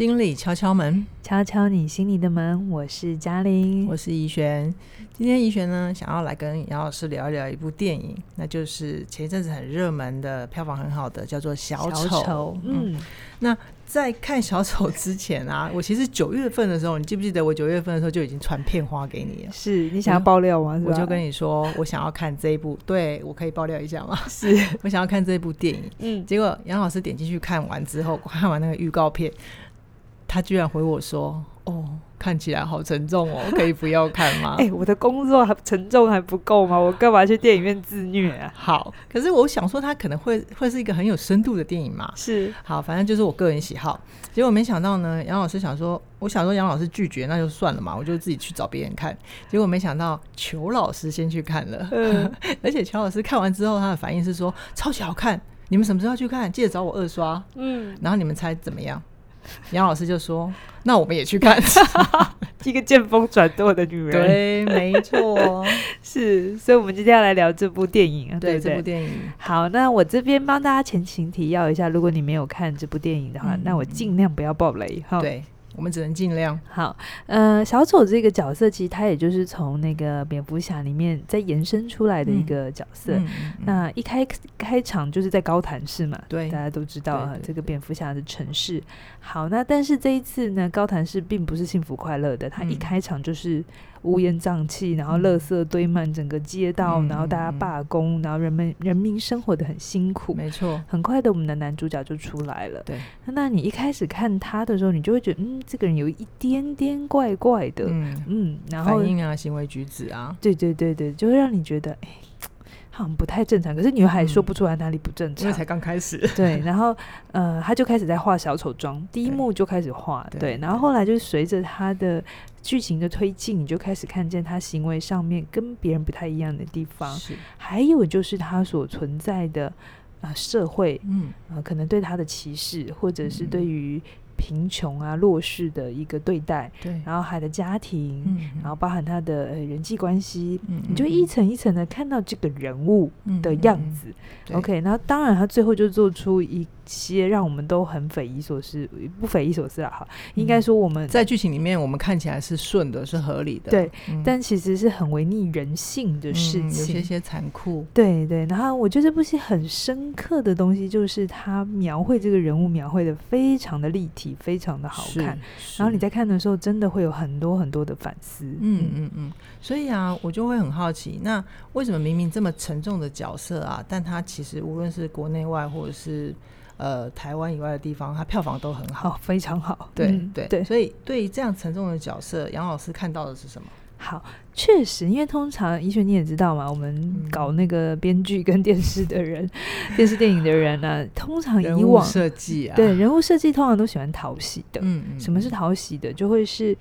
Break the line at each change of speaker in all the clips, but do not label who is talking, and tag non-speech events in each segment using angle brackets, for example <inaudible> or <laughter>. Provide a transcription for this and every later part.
心里敲敲门，
敲敲你心里的门。我是嘉玲，
我是怡璇。今天怡璇呢，想要来跟杨老师聊一聊一部电影，那就是前一阵子很热门的、票房很好的，叫做《小丑》。
小丑。嗯，
那在看《小丑》之前啊，我其实九月份的时候，你记不记得我九月份的时候就已经传片花给你了？
是你想要爆料吗？
我就跟你说，我想要看这一部，对，我可以爆料一下吗？
是 <laughs>
我想要看这一部电影。
嗯，
结果杨老师点进去看完之后，<laughs> 看完那个预告片。他居然回我说：“哦，看起来好沉重哦，可以不要看吗？” <laughs>
哎、欸，我的工作还沉重还不够吗？我干嘛去电影院自虐啊？
好，可是我想说，他可能会会是一个很有深度的电影嘛。
是，
好，反正就是我个人喜好。结果没想到呢，杨老师想说，我想说杨老师拒绝，那就算了嘛，我就自己去找别人看。结果没想到裘老师先去看了，嗯、<laughs> 而且裘老师看完之后，他的反应是说超级好看，你们什么时候去看？记得找我二刷。嗯，然后你们猜怎么样？<laughs> 杨老师就说：“那我们也去看 <laughs>
一个见风转舵的女人。”
对，没错，<laughs>
是。所以，我们今天要来聊这部电影啊。对，
这部电影。
好，那我这边帮大家前情提要一下，如果你没有看这部电影的话，嗯、那我尽量不要爆雷哈。
对。我们只能尽量
好。呃，小丑这个角色，其实他也就是从那个蝙蝠侠里面再延伸出来的一个角色。嗯嗯嗯、那一开开场就是在高谭市嘛，对，大家都知道啊，这个蝙蝠侠的城市。好，那但是这一次呢，高谭市并不是幸福快乐的，他一开场就是。乌烟瘴气，然后垃圾堆满整个街道，嗯、然后大家罢工，嗯、然后人们人民生活的很辛苦。
没错，
很快的，我们的男主角就出来了。
对，
那你一开始看他的时候，你就会觉得，嗯，这个人有一点点怪怪的，嗯，嗯然后
反应啊，行为举止啊，
对对对对，就会让你觉得，哎。好像不太正常，可是女孩说不出来哪里不正常，
因为才刚开始。<laughs>
对，然后呃，他就开始在画小丑妆，第一幕就开始画，对，对，然后后来就随着他的剧情的推进，你就开始看见他行为上面跟别人不太一样的地方，是，还有就是他所存在的呃社会，嗯，呃，可能对他的歧视，或者是对于。贫穷啊，弱势的一个对待，对，然后他的家庭，嗯、然后包含他的、呃、人际关系，嗯、你就一层一层的看到这个人物的样子。嗯嗯、OK，然后当然他最后就做出一些让我们都很匪夷所思，不匪夷所思了，哈，应该说我们、嗯、
在剧情里面我们看起来是顺的，是合理的，
对，
嗯、
但其实是很违逆人性的事情，嗯、有
些些残酷，
对对。然后我觉得这部戏很深刻的东西，就是他描绘这个人物描绘的非常的立体，非常的好看。然后你在看的时候，真的会有很多很多的反思，
嗯嗯嗯。所以啊，我就会很好奇，那为什么明明这么沉重的角色啊，但他其实无论是国内外或者是呃，台湾以外的地方，它票房都很好，
哦、非常好。<laughs>
对、
嗯、
对对，所以对于这样沉重的角色，杨老师看到的是什么？<laughs>
好，确实，因为通常怡璇你也知道嘛，我们搞那个编剧跟电视的人，嗯、<laughs> 电视电影的人呢、啊，通常以往
设计啊，
对人物设计通常都喜欢讨喜的。嗯，嗯，什么是讨喜的？就会是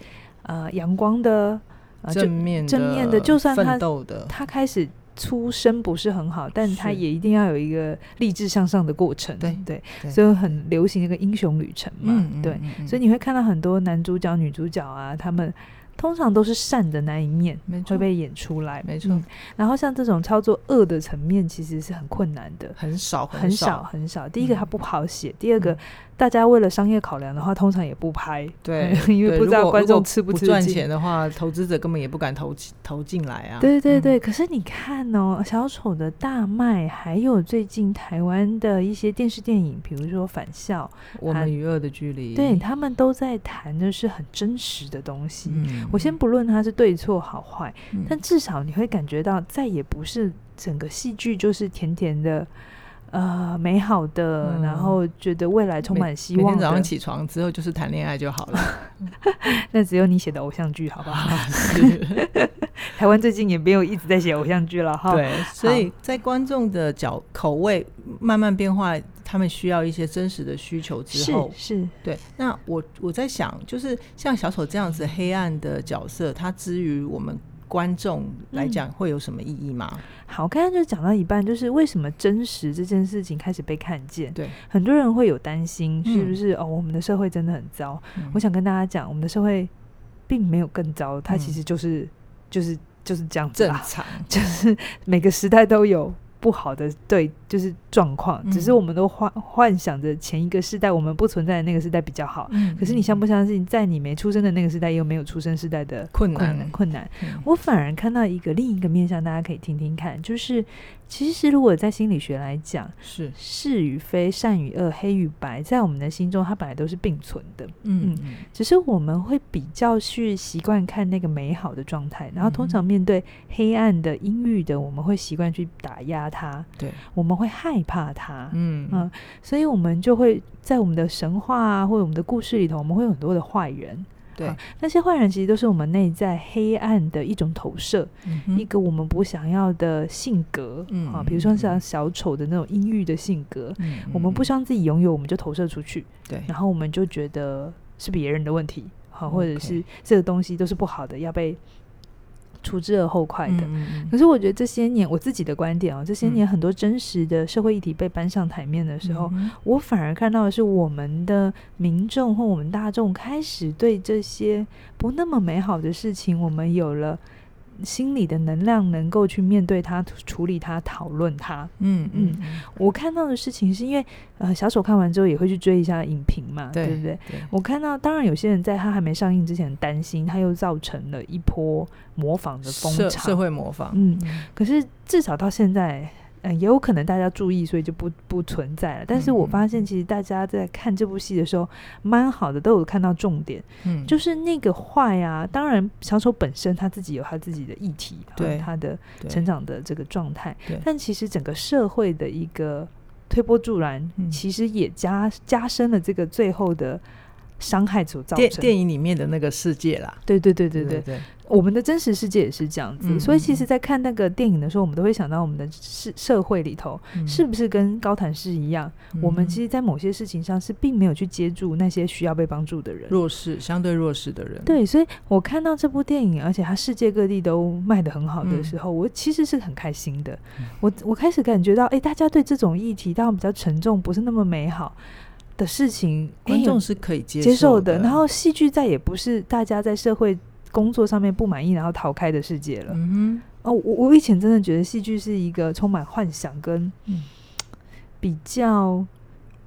呃阳光的、
呃、正面的
正面的，就算他
奋斗的
他开始。出身不是很好，但他也一定要有一个励志向上的过程。对对，所以很流行一个英雄旅程嘛。嗯、对，嗯嗯、所以你会看到很多男主角、女主角啊，他们。通常都是善的那一面会被演出来，没错。然后像这种操作恶的层面，其实是很困难的，
很少
很少很少。第一个它不好写，第二个大家为了商业考量的话，通常也不拍。对，<laughs> 因为不知道观众吃不吃
赚钱的话，投资者根本也不敢投投进来啊。
对对对，可是你看哦，小丑的大卖，还有最近台湾的一些电视电影，比如说《返校》，
我们与恶的距离，
对他们都在谈的是很真实的东西。我先不论它是对错好坏，嗯、但至少你会感觉到，再也不是整个戏剧就是甜甜的，呃，美好的，嗯、然后觉得未来充满希望。
每天早上起床之后就是谈恋爱就好了。<laughs>
那只有你写的偶像剧，好不好？是 <laughs> 台湾最近也没有一直在写偶像剧了哈。
对，所以在观众的角口味慢慢变化。他们需要一些真实的需求之后，
是，是
对。那我我在想，就是像小丑这样子黑暗的角色，他之于我们观众来讲，会有什么意义吗？嗯、
好，刚刚就讲到一半，就是为什么真实这件事情开始被看见？
对，
很多人会有担心，是不是？嗯、哦，我们的社会真的很糟。嗯、我想跟大家讲，我们的社会并没有更糟，它其实就是、嗯、就是就是这样子，
正常，<laughs>
就是每个时代都有。不好的对，就是状况，只是我们都幻幻想着前一个世代我们不存在的那个时代比较好。嗯，可是你相不相信，在你没出生的那个时代，又没有出生时代的困难困难？困难嗯、我反而看到一个另一个面向，大家可以听听看，就是其实如果在心理学来讲，是。是与非、善与恶、黑与白，在我们的心中，它本来都是并存的。嗯嗯，只是我们会比较去习惯看那个美好的状态，然后通常面对黑暗的、阴郁的，我们会习惯去打压。它，对，我们会害怕它，嗯。嗯，所以我们就会在我们的神话啊，或者我们的故事里头，我们会有很多的坏人，对，那些坏人其实都是我们内在黑暗的一种投射，嗯、一个我们不想要的性格，嗯啊，比如说像小丑的那种阴郁的性格，嗯，我们不希望自己拥有，我们就投射出去，对，然后我们就觉得是别人的问题，好，或者是这个东西都是不好的，要被。除之而后快的，嗯、可是我觉得这些年我自己的观点哦，这些年很多真实的社会议题被搬上台面的时候，嗯、我反而看到的是我们的民众或我们大众开始对这些不那么美好的事情，我们有了。心理的能量能够去面对它、处理它、讨论它。嗯嗯，我看到的事情是因为呃，小丑看完之后也会去追一下影评嘛，对，对不对？对，我看到，当然有些人在他还没上映之前担心，他又造成了一波模仿的风潮，
社会模仿。
嗯，可是至少到现在。嗯，也有可能大家注意，所以就不不存在了。但是我发现，其实大家在看这部戏的时候，蛮好的，都有看到重点。嗯，就是那个坏啊，当然小丑本身他自己有他自己的议题，对他的成长的这个状态。但其实整个社会的一个推波助澜，其实也加加深了这个最后的伤害所造成。
电电影里面的那个世界啦，
对对对对对对。我们的真实世界也是这样子，嗯、所以其实，在看那个电影的时候，我们都会想到我们的社社会里头，嗯、是不是跟高谭市一样？嗯、我们其实，在某些事情上是并没有去接住那些需要被帮助的人，
弱势相对弱势的人。
对，所以我看到这部电影，而且它世界各地都卖的很好的时候，嗯、我其实是很开心的。嗯、我我开始感觉到，哎，大家对这种议题，当然比较沉重，不是那么美好的事情，
观众是可以接
受的。接受的。然后，戏剧再也不是大家在社会。工作上面不满意，然后逃开的世界了。嗯，哦，我我以前真的觉得戏剧是一个充满幻想跟比较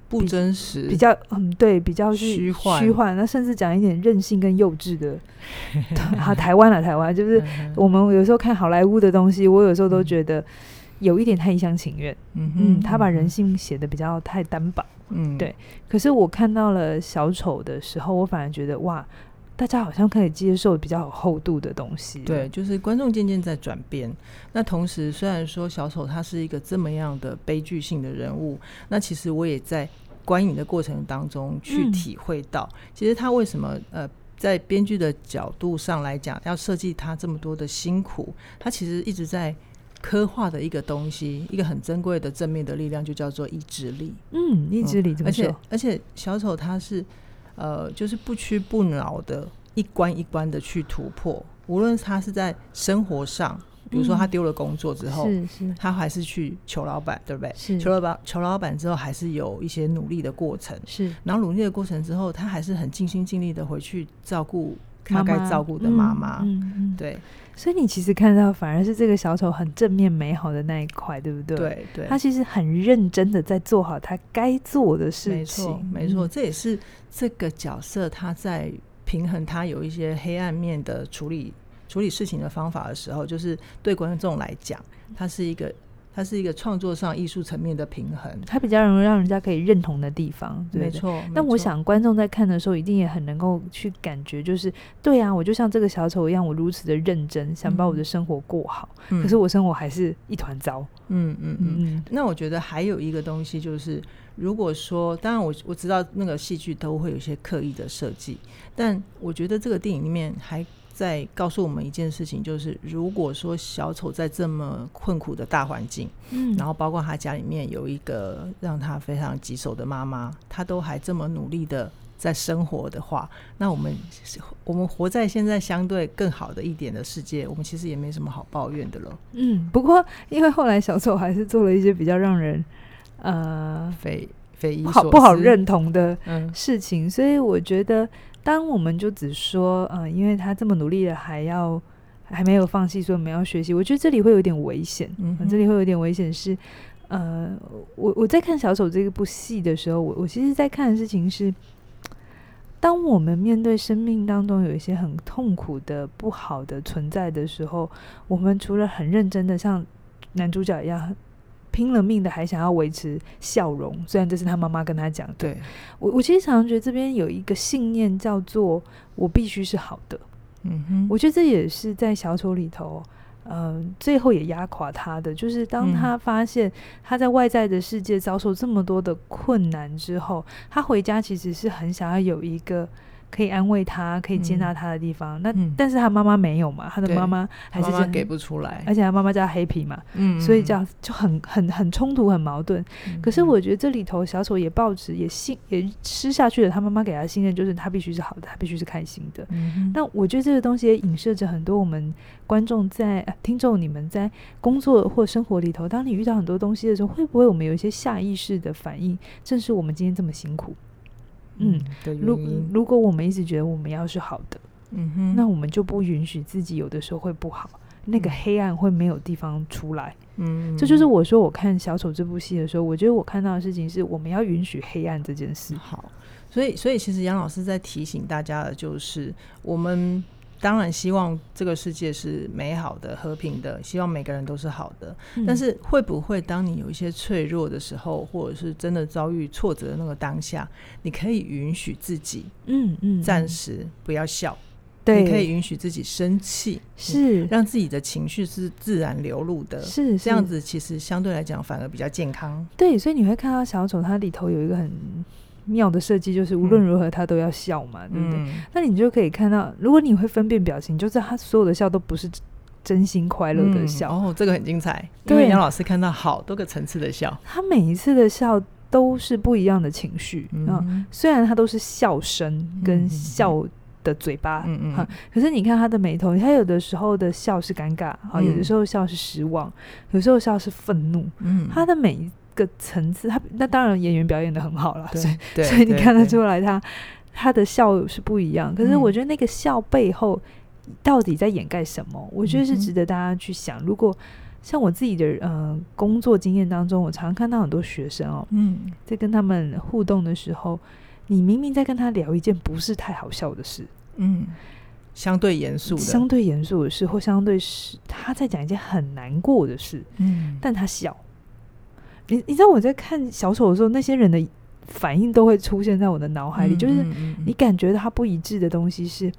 不真实，
比较嗯对，比较虚幻虚幻。那甚至讲一点任性跟幼稚的。<laughs> 好，台湾啊，台湾就是我们有时候看好莱坞的东西，我有时候都觉得有一点太一厢情愿。嗯嗯，他把人性写的比较太单薄。嗯，对。可是我看到了小丑的时候，我反而觉得哇。大家好像可以接受比较有厚度的东西，
对，就是观众渐渐在转变。那同时，虽然说小丑他是一个这么样的悲剧性的人物，那其实我也在观影的过程当中去体会到，嗯、其实他为什么呃，在编剧的角度上来讲，要设计他这么多的辛苦，他其实一直在刻画的一个东西，一个很珍贵的正面的力量，就叫做意志力。
嗯，意志力怎么说？
而且而且小丑他是。呃，就是不屈不挠的，一关一关的去突破。无论他是在生活上，比如说他丢了工作之后，嗯、是是他还是去求老板，对不对？是求老板，求老板之后，还是有一些努力的过程。是，然后努力的过程之后，他还是很尽心尽力的回去照顾他该照顾的妈妈。嗯嗯、对。
所以你其实看到反而是这个小丑很正面美好的那一块，对不对？对对，他其实很认真的在做好他该做的事情。
没错，没错，这也是这个角色他在平衡他有一些黑暗面的处理处理事情的方法的时候，就是对观众来讲，他是一个。它是一个创作上艺术层面的平衡，
它比较容易让人家可以认同的地方，对，没错。但我想观众在看的时候，一定也很能够去感觉，就是对啊，我就像这个小丑一样，我如此的认真，想把我的生活过好，嗯、可是我生活还是一团糟。嗯
嗯嗯。嗯，那我觉得还有一个东西就是，如果说，当然我我知道那个戏剧都会有一些刻意的设计，但我觉得这个电影里面还。在告诉我们一件事情，就是如果说小丑在这么困苦的大环境，嗯，然后包括他家里面有一个让他非常棘手的妈妈，他都还这么努力的在生活的话，那我们我们活在现在相对更好的一点的世界，我们其实也没什么好抱怨的了。
嗯，不过因为后来小丑还是做了一些比较让人呃
匪匪夷所思
不好认同的事情，嗯，所以我觉得。当我们就只说，嗯、呃，因为他这么努力了，还要还没有放弃，所以我们要学习。我觉得这里会有点危险，
嗯，
这里会有点危险是，呃，我我在看小丑这部戏的时候，我我其实在看的事情是，当我们面对生命当中有一些很痛苦的、不好的存在的时候，我们除了很认真的像男主角一样。拼了命的还想要维持笑容，虽然这是他妈妈跟他讲的。
对，
我，我其实常常觉得这边有一个信念叫做我必须是好的。
嗯哼，
我觉得这也是在小丑里头，嗯、呃，最后也压垮他的，就是当他发现他在外在的世界遭受这么多的困难之后，他回家其实是很想要有一个。可以安慰他，可以接纳他的地方。嗯、那、嗯、但是他妈妈没有嘛？他的妈妈还是妈妈
给不出来，
而且他妈妈叫黑皮嘛，嗯，所以叫就很很很冲突，很矛盾、嗯。可是我觉得这里头小丑也抱持也信也吃下去了，他妈妈给他的信任就是他必须是好的，他必须是开心的。嗯、那我觉得这个东西也影射着很多我们观众在、呃、听众你们在工作或生活里头，当你遇到很多东西的时候，会不会我们有一些下意识的反应？正是我们今天这么辛苦。嗯，如如果我们一直觉得我们要是好的，嗯哼，那我们就不允许自己有的时候会不好，那个黑暗会没有地方出来。嗯，这就是我说我看小丑这部戏的时候，我觉得我看到的事情是我们要允许黑暗这件事。
好，所以所以其实杨老师在提醒大家的就是我们。当然希望这个世界是美好的、和平的，希望每个人都是好的。嗯。但是会不会当你有一些脆弱的时候，或者是真的遭遇挫折的那个当下，你可以允许自己，嗯嗯，暂时不要笑，对，你可以允许自己生气，是让自己的情绪是自然流露的，是这样子，其实相对来讲反而比较健康。
对，所以你会看到小丑，它里头有一个很。妙的设计就是无论如何他都要笑嘛，嗯、对不对、嗯？那你就可以看到，如果你会分辨表情，就是他所有的笑都不是真心快乐的笑。
嗯、哦，这个很精彩，因为杨老师看到好多个层次的笑，
他每一次的笑都是不一样的情绪。嗯，嗯，虽然他都是笑声跟笑的嘴巴，嗯嗯，哈，可是你看他的眉头，他有的时候的笑是尴尬，啊、嗯，有的时候笑是失望，有时候笑是愤怒，嗯，他的每个层次，他那当然演员表演的很好了，所以所以你看得出来他他的笑是不一样。可是我觉得那个笑背后到底在掩盖什么？嗯，我觉得是值得大家去想。如果像我自己的呃工作经验当中，我常常看到很多学生哦，嗯，在跟他们互动的时候，你明明在跟他聊一件不是太好笑的事，
嗯，相对严肃的，
相对严肃的事，或相对是他在讲一件很难过的事，嗯，但他笑。你你知道我在看小丑的时候，那些人的反应都会出现在我的脑海里，嗯，就是你感觉他不一致的东西是，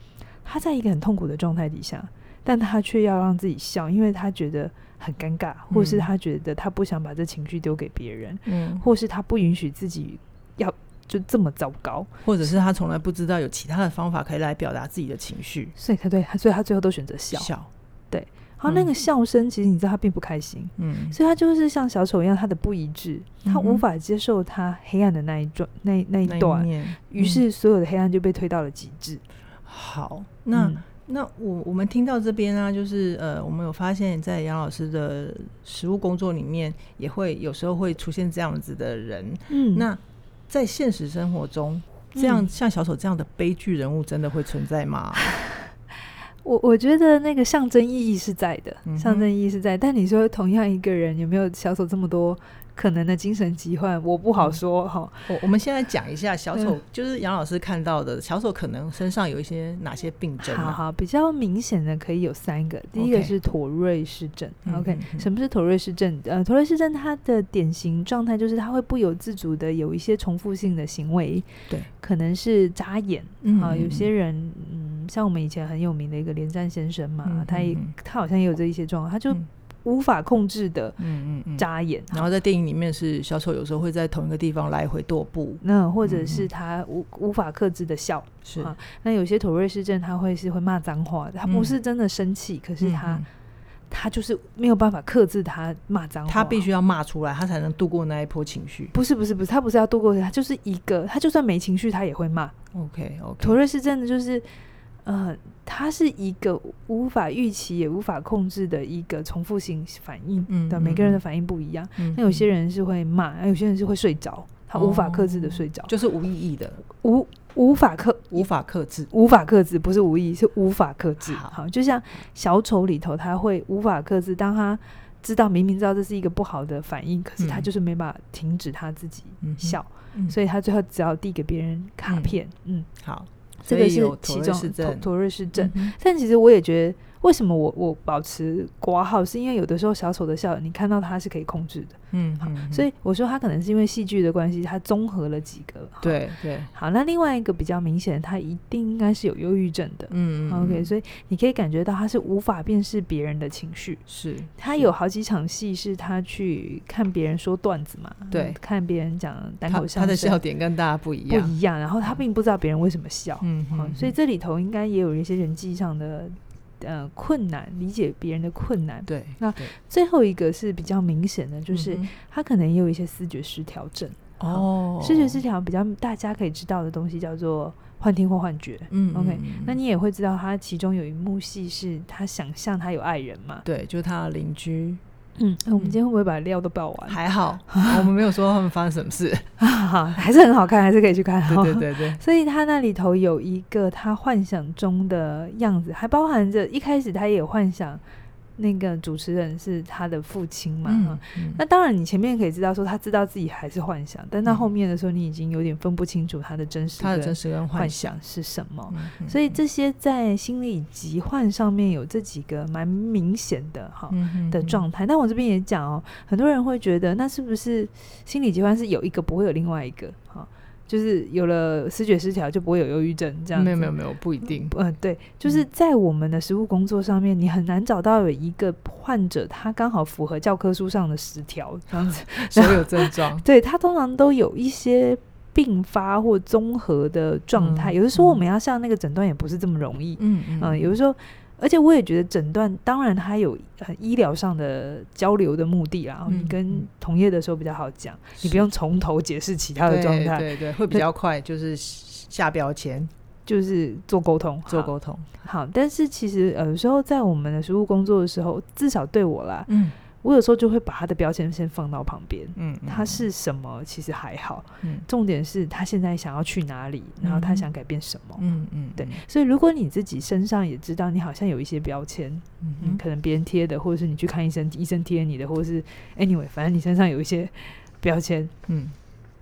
他在一个很痛苦的状态底下，但他却要让自己笑，因为他觉得很尴尬，或是他觉得他不想把这情绪丢给别人，嗯，或是他不允许自己要就这么糟糕，
或者是他从来不知道有其他的方法可以来表达自己的情绪，
所以他对他，所以他最后都选择笑。笑。他那个笑声，其实你知道他并不开心，嗯，所以他就是像小丑一样，他的不一致，嗯、他无法接受他黑暗的那一段，那那一段，于是所有的黑暗就被推到了极致。
好，那、嗯、那我我们听到这边呢，就是呃，我们有发现，在杨老师的实务工作里面，也会有时候会出现这样子的人，嗯，那在现实生活中，这样、嗯、像小丑这样的悲剧人物，真的会存在吗？<laughs>
我我觉得那个象征意义是在的，嗯、象征意义是在。但你说同样一个人有没有小手这么多？可能的精神疾患我不好说哈、
嗯。我我们现在讲一下小丑，就是杨老师看到的小丑可能身上有一些哪些病症、啊？
好好，比较明显的可以有三个。第一个是妥瑞氏症。Okay, OK，什么是妥瑞氏症？呃，妥瑞氏症它的典型状态就是它会不由自主的有一些重复性的行为。对，可能是眨眼啊。有些人，嗯，像我们以前很有名的一个连战先生嘛，嗯、他也他好像也有这一些状况，他就。嗯无法控制的，嗯嗯眨眼，
然后在电影里面是小丑，有时候会在同一个地方来回踱步，
那或者是他无无法克制的笑，是啊。那有些妥瑞氏症，他会是会骂脏话，他不是真的生气，可是他他就是没有办法克制他骂脏话，
他必须要骂出来，他才能度过那一波情绪。
不是不是不是，他不是要度过，他就是一个，他就算没情绪，他也会骂。
OK OK，
妥瑞氏症的就是。呃，它是一个无法预期也无法控制的一个重复性反应，嗯，对，每个人的反应不一样。那、嗯、有些人是会骂，有些人是会睡着，他无法克制的睡着、哦，
就是无意义的，
无无法克
无法克制，
无法克制不是无意义，是无法克制。
好，
好，就像小丑里头，他会无法克制，当他知道明明知道这是一个不好的反应，可是他就是没办法停止他自己笑，
嗯、
所以他最后只要递给别人卡片。嗯，嗯
好，
这个是其中妥妥瑞氏症，但其实我也觉得。为什么我我保持挂号？是因为有的时候小丑的笑，你看到他是可以控制的，
嗯，
好，所以我说他可能是因为戏剧的关系，他综合了几个，
对。对。
好，那另外一个比较明显的，他一定应该是有忧郁症的，嗯，OK，所以你可以感觉到他是无法辨识别人的情绪，
是
他有好几场戏是他去看别人说段子嘛，
对，
看别人讲单口相声，
他的笑点跟大家不一样，
不一样，然后他并不知道别人为什么笑，
嗯，
好，所以这里头应该也有一些人际上的。呃，困难理解别人的困难。
对，
那最后一个是比较明显的，就是他可能也有一些视觉失调症。
哦，
视觉失调比较大家可以知道的东西叫做幻听或幻觉。嗯，OK，那你也会知道，他其中有一幕戏是他想象他有爱人嘛？
对，就是他的邻居。
嗯，我们今天会不会把料都爆完？
还好，<laughs> 我们没有说他们发生什么事
啊，<laughs> 还是很好看，还是可以去看。
对对对对，<laughs>
所以他那里头有一个他幻想中的样子，还包含着一开始他也有幻想。那个主持人是他的父亲嘛？嗯嗯、那当然，你前面可以知道说他知道自己还是幻想，但到后面的时候，你已经有点分不清楚他的真实、
他的真实跟幻想
是什
么。
所以这些在心理疾患上面有这几个蛮明显的哈、的状态。但我这边也讲哦，很多人会觉得那是不是心理疾患是有一个不会有另外一个哈？就是有了视觉失调就不会有忧郁症这样子？
没有没有没有，不一定。
嗯、呃，对，就是在我们的实务工作上面，你很难找到有一个患者他刚好符合教科书上的十条这样子 <laughs>
所有症状。<laughs>
对，他通常都有一些并发或综合的状态。嗯、有的时候我们要下那个诊断也不是这么容易。嗯嗯，嗯。有的时候。而且我也觉得诊断当然它有很医疗上的交流的目的啦，嗯、你跟同业的时候比较好讲，是你不用从头解释其他的状态，
对对对，会比较快，就是下标签，
就是做沟通，
做沟通
好。好，但是其实有时候在我们的实务工作的时候，至少对我啦，
嗯。
我有时候就会把他的标签先放到旁边，
嗯，
他是什么其实还好，
嗯，
重点是他现在想要去哪里，然后他想改变什么，
嗯嗯，
对，所以如果你自己身上也知道你好像有一些标签，嗯，可能别人贴的，或者是你去看医生，医生贴你的，或者是 anyway，反正你身上有一些 <laughs> 标签，
嗯，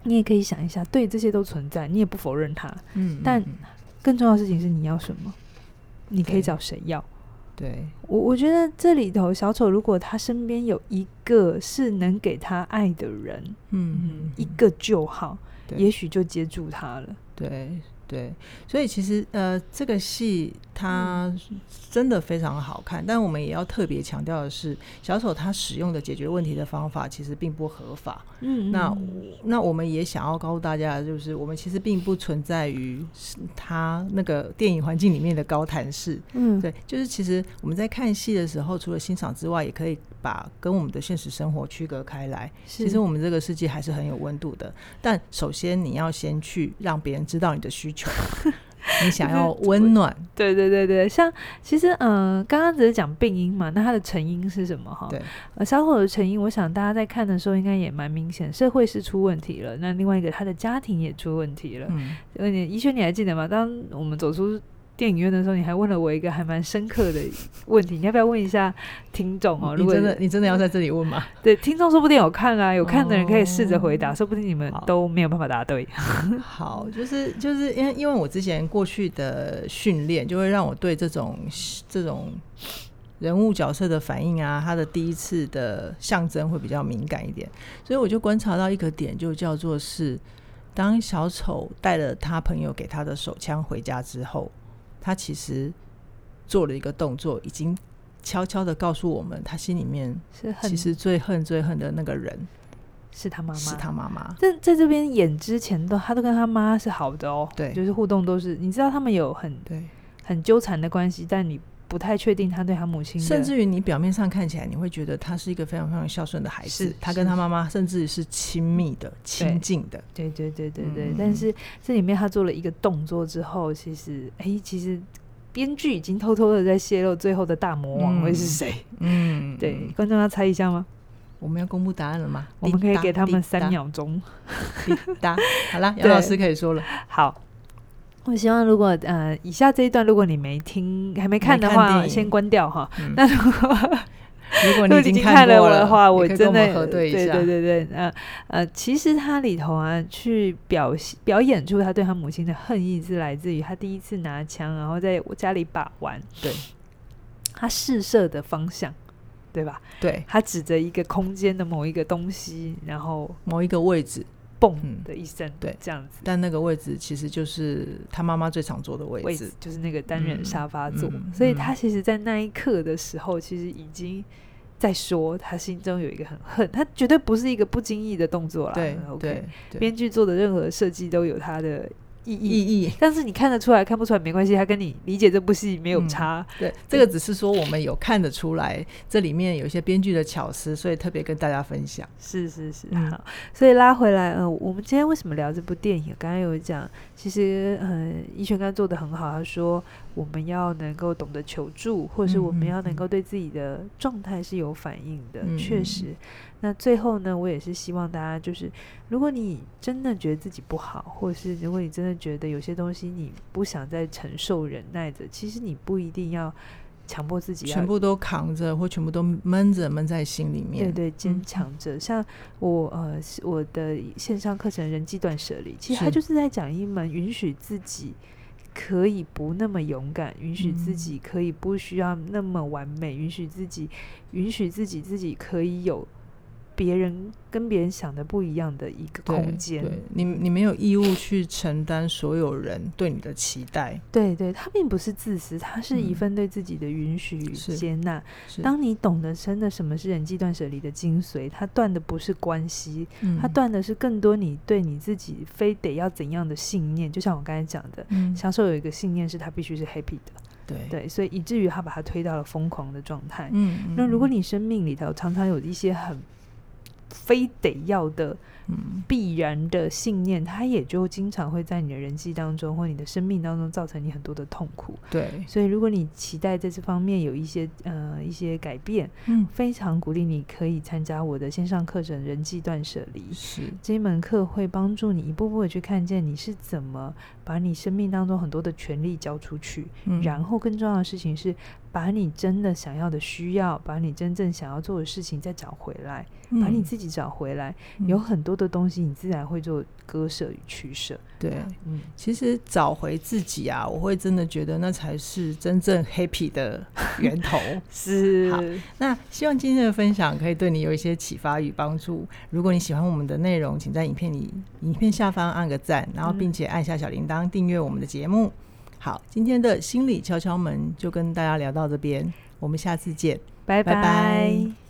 你也可以想一下，对，这些都存在，你也不否认它，
嗯，
但更重要的事情是你要什么，你可以找谁要。
对
我，我觉得这里头小丑，如果他身边有一个是能给他爱的人，
嗯，嗯，
一个就好，也许就接住他了。
对。对，所以其实呃，这个戏它真的非常好看，嗯、但我们也要特别强调的是，小丑他使用的解决问题的方法其实并不合法。
嗯，
那那我们也想要告诉大家，就是我们其实并不存在于他那个电影环境里面的高谈式。
嗯，
对，就是其实我们在看戏的时候，除了欣赏之外，也可以把跟我们的现实生活区隔开来。
是
其实我们这个世界还是很有温度的，但首先你要先去让别人知道你的需求。<laughs> 你想要温暖，
对对对对，像其实嗯，刚刚只是讲病因嘛，那它的成因是什么哈？
对，
呃，小火的成因，我想大家在看的时候应该也蛮明显，社会是出问题了，那另外一个他的家庭也出问题了。
嗯，
呃，宜萱你还记得吗？当我们走出。电影院的时候，你还问了我一个还蛮深刻的问题，你要不要问一下听众哦？如果
你真的，你真的要在这里问吗？<laughs>
对，听众说不定有看啊，有看的人可以试着回答，哦、说不定你们都没有办法答对。<laughs>
好，就是就是因为因为我之前过去的训练，就会让我对这种这种人物角色的反应啊，他的第一次的象征会比较敏感一点，所以我就观察到一个点，就叫做是当小丑带了他朋友给他的手枪回家之后。他其实做了一个动作，已经悄悄的告诉我们，他心里面是其实最恨最恨的那个人
是他妈妈，
是他妈妈。
在在这边演之前都，他都跟他妈是好的哦，
对，
就是互动都是，你知道他们有很
对。
很纠缠的关系，但你不太确定他对他母亲，
甚至于你表面上看起来你会觉得他是一个非常非常孝顺的孩子，他跟他妈妈甚至是亲密的、亲近的，
对对对对对。嗯、但是这里面他做了一个动作之后，其实哎，其实编剧已经偷偷的在泄露最后的大魔王会是谁？
嗯，
对，观众要猜一下吗？
我们要公布答案了吗？
我们可以给他们三秒钟。
答好了，<laughs> 杨老师可以说了。
好。我希望如果呃，以下这一段如果你没听还没看的话，先关掉哈。嗯、那如果
如果你已经看了我
的话，我真的
核对一下。
对对对对，呃呃，其实他里头啊，去表现表演出他对他母亲的恨意是来自于他第一次拿枪，然后在我家里把玩。
对，
他试射的方向，对吧？
对，
他指着一个空间的某一个东西，然后
某一个位置。
嘣的一声，
对，
这样子。
但那个位置其实就是他妈妈最常坐的位置，
位置就是那个单人沙发座。所以他其实，在那一刻的时候，其实已经在说，他心中有一个很恨。他绝对不是一个不经意的动作啦。
对
，OK，编剧做的任何设计都有他的。意义，
意义，
但是你看得出来，看不出来没关系，他跟你理解这部戏没有差。
嗯、对，这个只是说我们有看得出来，这里面有一些编剧的巧思，所以特别跟大家分享。
是是是，嗯、好，所以拉回来，呃，我们今天为什么聊这部电影？刚刚有讲，其实，呃，医学刚刚做的很好，他说我们要能够懂得求助，或者是我们要能够对自己的状态是有反应的，嗯、确实。那最后呢，我也是希望大家就是，如果你真的觉得自己不好，或者是如果你真的觉得有些东西你不想再承受、忍耐着，其实你不一定要强迫自己要
全部都扛着，或全部都闷着闷在心里面。
对对，坚强着。嗯、像我呃，我的线上课程《人际断舍离》，其实它就是在讲一门允许自己可以不那么勇敢，允许自己可以不需要那么完美，允许自己，允许自己自己可以有。别人跟别人想的不一样的一个空间，
对你，你没有义务去承担所有人对你的期待。
对，对，他并不是自私，他是一份对自己的允许与接纳。嗯、当你懂得真的什么是人际断舍离的精髓，他断的不是关系，他断的是更多你对你自己非得要怎样的信念。就像我刚才讲的，嗯、销售有一个信念是他必须是 happy 的，
对
对，所以以至于他把他推到了疯狂的状态。
嗯，嗯，
那如果你生命里头常常有一些很非得要的。必然的信念，它也就经常会在你的人际当中或你的生命当中造成你很多的痛苦。
对，
所以如果你期待在这方面有一些呃一些改变，嗯，非常鼓励你可以参加我的线上课程《人际断舍离》。
是。
这一门课会帮助你一步步的去看见你是怎么把你生命当中很多的权利交出去，嗯，然后更重要的事情是把你真的想要的需要，把你真正想要做的事情再找回来，嗯，把你自己找回来，嗯，有很多的东西，你自然会做割舍与取舍。
对，嗯，其实找回自己啊，我会真的觉得那才是真正 happy 的源头。<laughs>
是，
好，那希望今天的分享可以对你有一些启发与帮助。如果你喜欢我们的内容，请在影片里影片下方按个赞，然后并且按下小铃铛订阅我们的节目。好，今天的心理敲敲门就跟大家聊到这边，我们下次见，
拜拜。拜拜。